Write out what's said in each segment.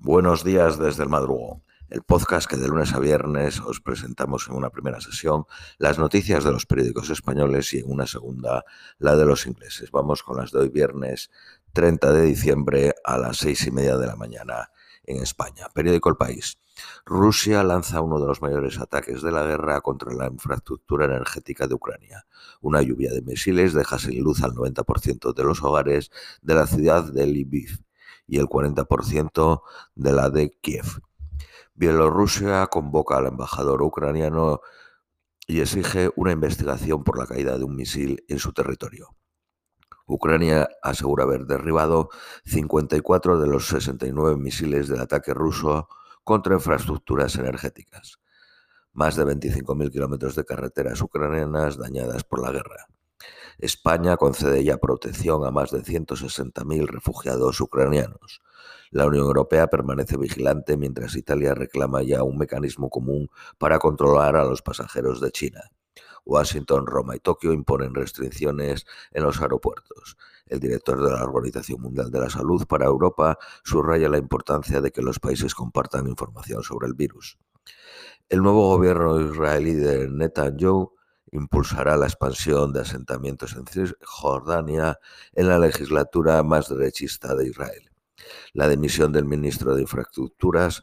Buenos días desde el madrugón, el podcast que de lunes a viernes os presentamos en una primera sesión las noticias de los periódicos españoles y en una segunda la de los ingleses. Vamos con las de hoy viernes 30 de diciembre a las seis y media de la mañana en España. Periódico El País. Rusia lanza uno de los mayores ataques de la guerra contra la infraestructura energética de Ucrania. Una lluvia de misiles deja sin luz al 90% de los hogares de la ciudad de Lviv y el 40% de la de Kiev. Bielorrusia convoca al embajador ucraniano y exige una investigación por la caída de un misil en su territorio. Ucrania asegura haber derribado 54 de los 69 misiles del ataque ruso contra infraestructuras energéticas. Más de 25.000 kilómetros de carreteras ucranianas dañadas por la guerra. España concede ya protección a más de 160.000 refugiados ucranianos. La Unión Europea permanece vigilante mientras Italia reclama ya un mecanismo común para controlar a los pasajeros de China. Washington, Roma y Tokio imponen restricciones en los aeropuertos. El director de la Organización Mundial de la Salud para Europa subraya la importancia de que los países compartan información sobre el virus. El nuevo gobierno israelí de Netanyahu impulsará la expansión de asentamientos en Cisjordania en la legislatura más derechista de Israel. La dimisión del ministro de Infraestructuras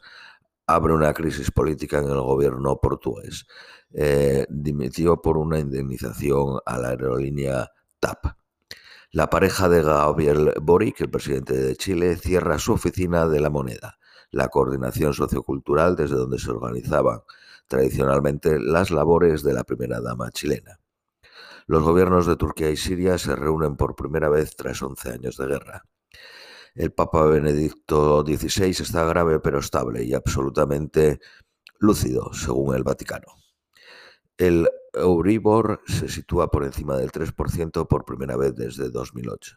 abre una crisis política en el gobierno portugués. Eh, dimitió por una indemnización a la aerolínea TAP. La pareja de Gabriel Boric, el presidente de Chile, cierra su oficina de la moneda, la coordinación sociocultural desde donde se organizaban tradicionalmente las labores de la primera dama chilena. Los gobiernos de Turquía y Siria se reúnen por primera vez tras 11 años de guerra. El Papa Benedicto XVI está grave pero estable y absolutamente lúcido, según el Vaticano. El Euribor se sitúa por encima del 3% por primera vez desde 2008.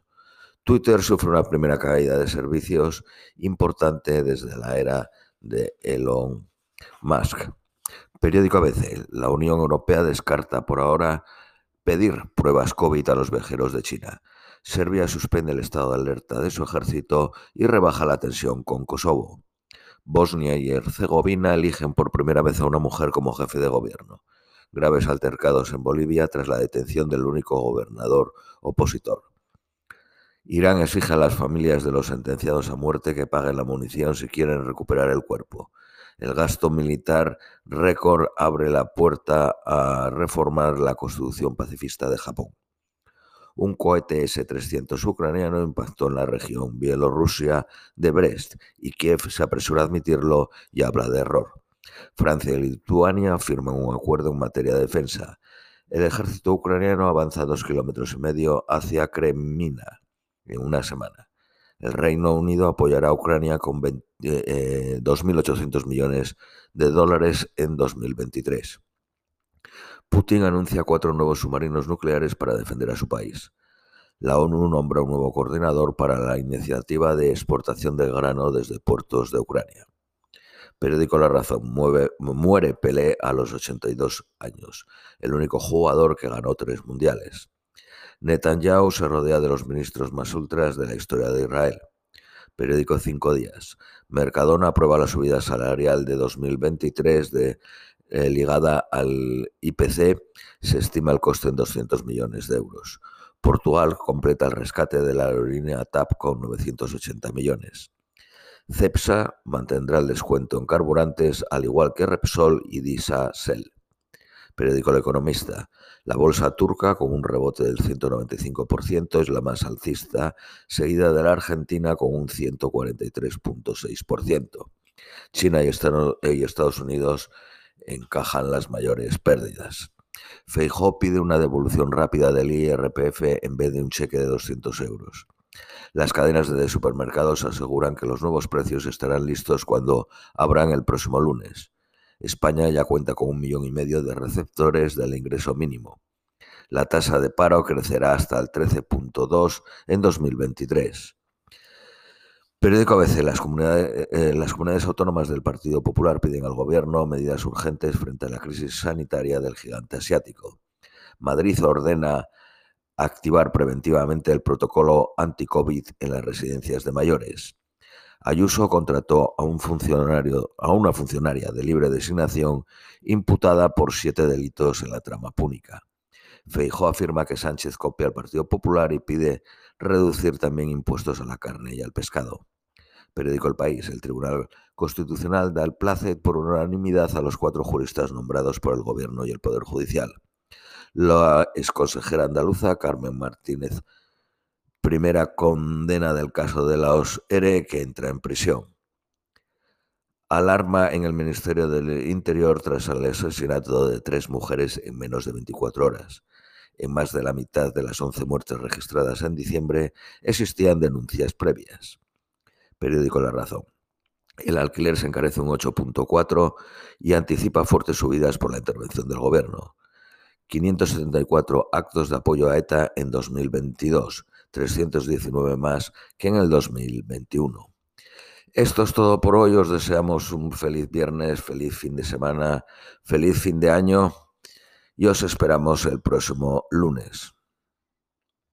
Twitter sufre una primera caída de servicios importante desde la era de Elon Musk. Periódico ABC. La Unión Europea descarta por ahora pedir pruebas COVID a los viajeros de China. Serbia suspende el estado de alerta de su ejército y rebaja la tensión con Kosovo. Bosnia y Herzegovina eligen por primera vez a una mujer como jefe de gobierno. Graves altercados en Bolivia tras la detención del único gobernador opositor. Irán exige a las familias de los sentenciados a muerte que paguen la munición si quieren recuperar el cuerpo. El gasto militar récord abre la puerta a reformar la constitución pacifista de Japón. Un cohete S-300 ucraniano impactó en la región Bielorrusia de Brest y Kiev se apresura a admitirlo y habla de error. Francia y Lituania firman un acuerdo en materia de defensa. El ejército ucraniano avanza dos kilómetros y medio hacia Kremina en una semana. El Reino Unido apoyará a Ucrania con 2.800 eh, millones de dólares en 2023. Putin anuncia cuatro nuevos submarinos nucleares para defender a su país. La ONU nombra un nuevo coordinador para la iniciativa de exportación de grano desde puertos de Ucrania. Periódico La Razón. muere Pelé a los 82 años, el único jugador que ganó tres mundiales. Netanyahu se rodea de los ministros más ultras de la historia de Israel. Periódico Cinco Días. Mercadona aprueba la subida salarial de 2023 de, eh, ligada al IPC. Se estima el coste en 200 millones de euros. Portugal completa el rescate de la aerolínea TAP con 980 millones. CEPSA mantendrá el descuento en carburantes, al igual que Repsol y Disa Sel. Periódico El Economista. La bolsa turca, con un rebote del 195%, es la más alcista, seguida de la Argentina con un 143.6%. China y Estados Unidos encajan las mayores pérdidas. Feijó pide una devolución rápida del IRPF en vez de un cheque de 200 euros. Las cadenas de supermercados aseguran que los nuevos precios estarán listos cuando abran el próximo lunes. España ya cuenta con un millón y medio de receptores del ingreso mínimo. La tasa de paro crecerá hasta el 13.2 en 2023. Periódico ABC. Las comunidades, eh, las comunidades autónomas del Partido Popular piden al Gobierno medidas urgentes frente a la crisis sanitaria del gigante asiático. Madrid ordena activar preventivamente el protocolo anti-COVID en las residencias de mayores. Ayuso contrató a un funcionario, a una funcionaria de libre designación imputada por siete delitos en la trama púnica. Feijó afirma que Sánchez copia al Partido Popular y pide reducir también impuestos a la carne y al pescado. Periódico El País. El Tribunal Constitucional da el placet por unanimidad a los cuatro juristas nombrados por el Gobierno y el Poder Judicial. La exconsejera andaluza Carmen Martínez primera condena del caso de la OSERE que entra en prisión. Alarma en el Ministerio del Interior tras el asesinato de tres mujeres en menos de 24 horas. En más de la mitad de las 11 muertes registradas en diciembre existían denuncias previas. Periódico La Razón. El alquiler se encarece un 8.4 y anticipa fuertes subidas por la intervención del Gobierno. 574 actos de apoyo a ETA en 2022, 319 más que en el 2021. Esto es todo por hoy. Os deseamos un feliz viernes, feliz fin de semana, feliz fin de año y os esperamos el próximo lunes.